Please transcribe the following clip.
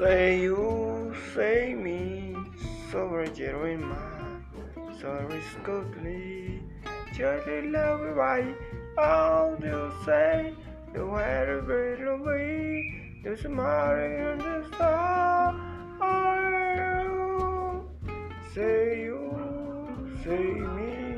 Say you, say me, so rare in mind, so riskily, just love right. All you say, you had a of me. you smile in the star. Say you, say me.